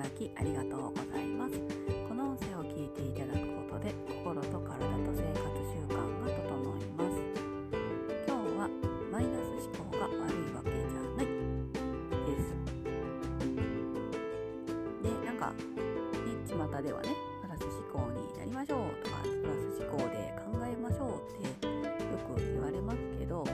だきありがとうございます。この音声を聞いていただくことで心と体と生活習慣が整います。今日はマイナス思考が悪いわけじゃない。です。でなんかね巷ではねプラス思考になりましょうとかプラス思考で考えましょうってよく言われますけど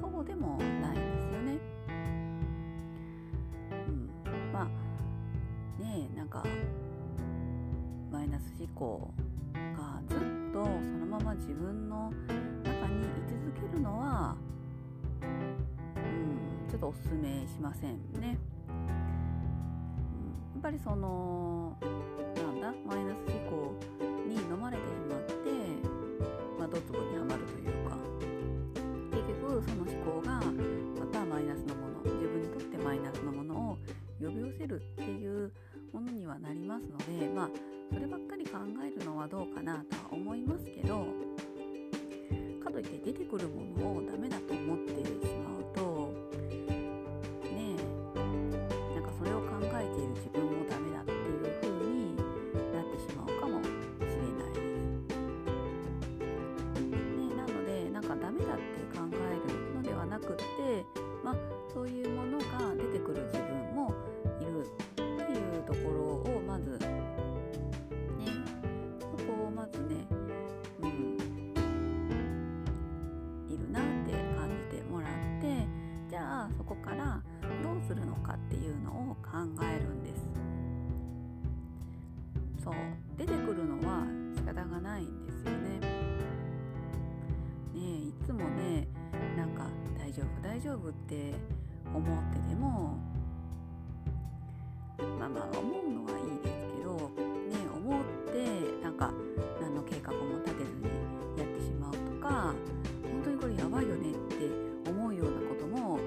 そうでもないんですよね。うん、まあねえなんかマイナス思考がずっとそのまま自分の中に居続けるのは、うん、ちょっとおすすめしませんね。やっぱりそのなんだマイナス思考に飲まれてしまって、呼び寄せるっていうものにはなりますのでまあそればっかり考えるのはどうかなとは思いますけどかといって出てくるものをダメだと思ってしまうと大丈夫って思っててもまあまあ思うのはいいですけどね思ってなんか何の計画も立てずにやってしまうとか本当にこれやばいよねって思うようなことも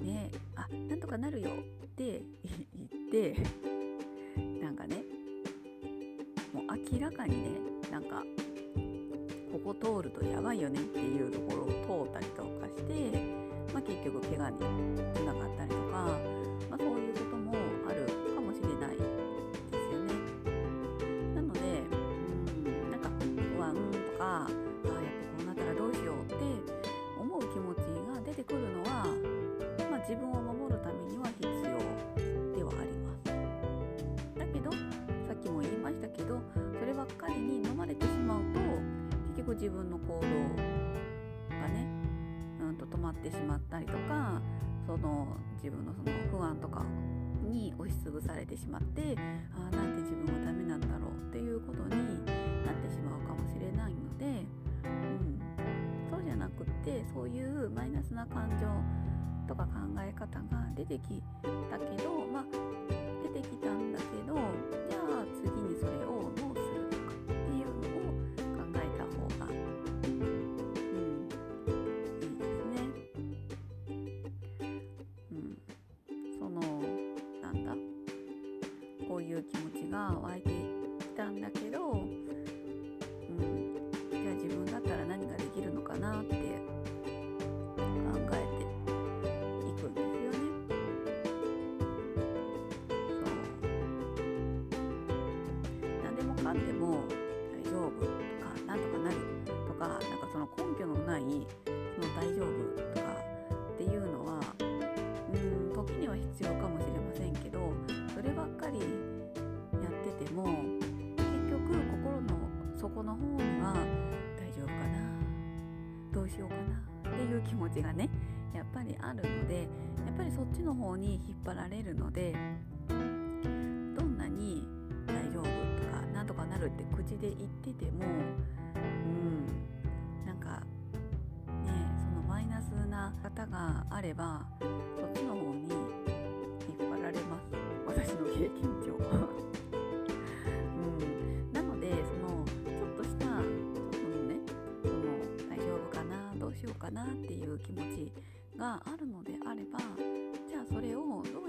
ねあなんとかなるよって 言ってなんかねもう明らかにねなんかここ通るとやばいよねっていうところを通ったりとかして、まあ、結局怪我につながったりとか、まあ、そういうこともあるかもしれないですよね。なのでうんなんか不安とかあやっぱこうなったらどうしようって思う気持ちが出てくるのは、まあ、自分を守るためには必要ではあります。だけどさっきも言いましたけどそればっかりに飲まれてしまうと結局自分の行動ってしまったりとかその自分のその不安とかに押しつぶされてしまってああなんで自分はダメなんだろうっていうことになってしまうかもしれないので、うん、そうじゃなくってそういうマイナスな感情とか考え方が出てきたけどまあ出てきたんだけどじゃあ次にそれをちが湧いてきたんだけど、うん、じゃあ自分だったら何ができるのかなって考えていくんですよね。そう何でもかんでもいう気持ちがねやっぱりあるのでやっぱりそっちの方に引っ張られるのでどんなに大丈夫とかなんとかなるって口で言っててもうんなんかねそのマイナスな方があればそっちの方に引っ張られます。私の経験上。かなっていう気持ちがあるのであればじゃあそれをどう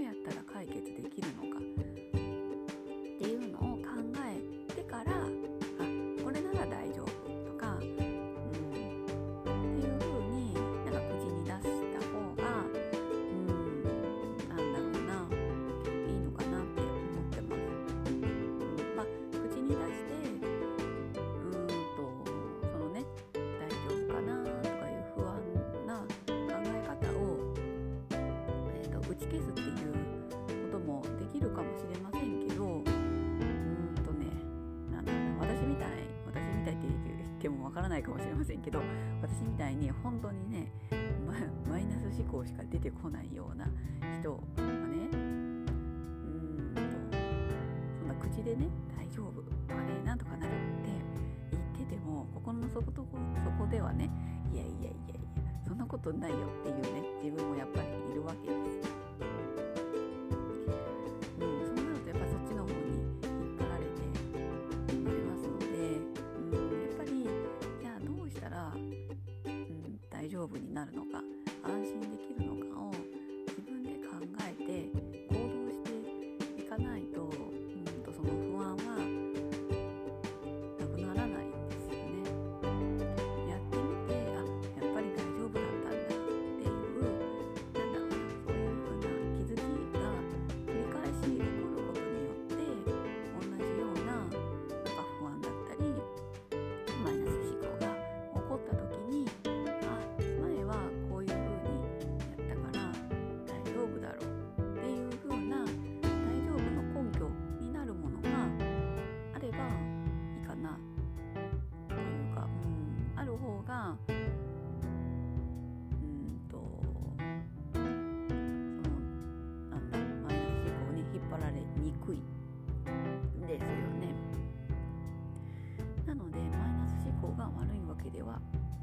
わからないかもしれませんけど私みたいに本当にねマイナス思考しか出てこないような人がねうんとそんな口でね大丈夫とかねなんとかなるって言ってても心の底とそこではねいやいやいやいやそんなことないよっていうね自分もやっぱりいるわけです。丈夫になるのか安心できるのか。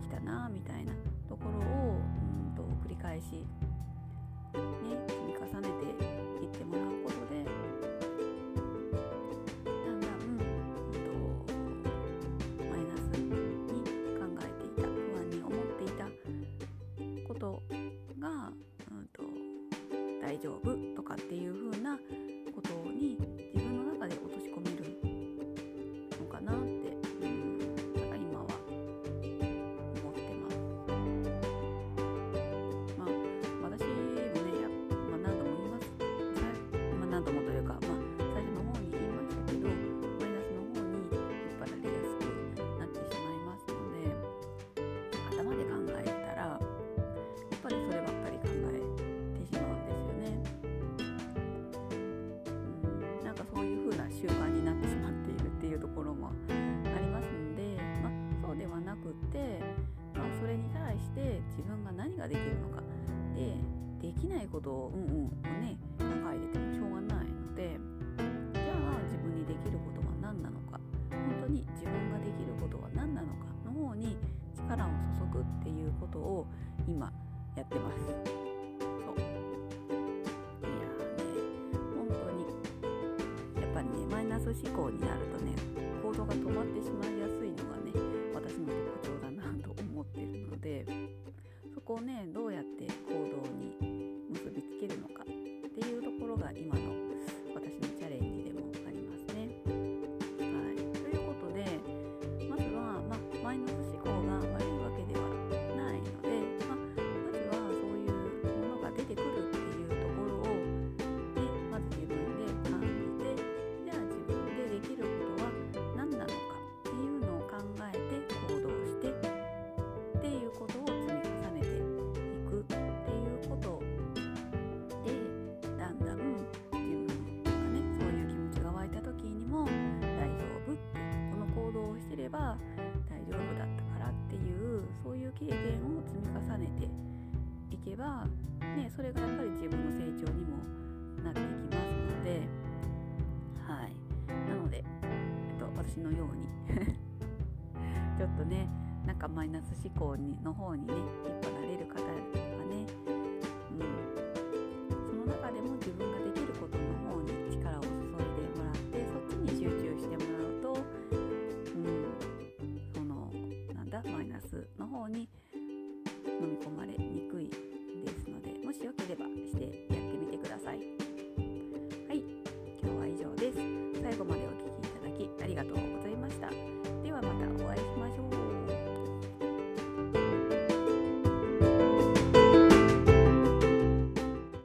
できたなみたいなところをうんと繰り返し、ね、積み重ねていってもらう。こと何度もというか、まあ、最初の方に言いましたけどマイナスの方に引っ張られやすくなってしまいますので頭で考えたらやっぱりそれは習慣になってしまっているっていうところもありますので、まあ、そうではなくって、まあ、それに対して自分が何ができるのかでできないことをうんうんをね考えてても力を注ぐっていうことを今やってます。ス思考になるとね行動が止まってしまいやすいのがね私の特徴だなと思ってるのでそこをねどうやって行動に私のように。ちょっとねなんかマイナス思考にの方にね引っ張られる方はね、うん、その中でも自分ができることの方に力を注いでもらってそっちに集中してもらうと、うん、そのなんだマイナスの方に飲み込まれにくいですのでもしよければしてやってみてください。ありがとうございました。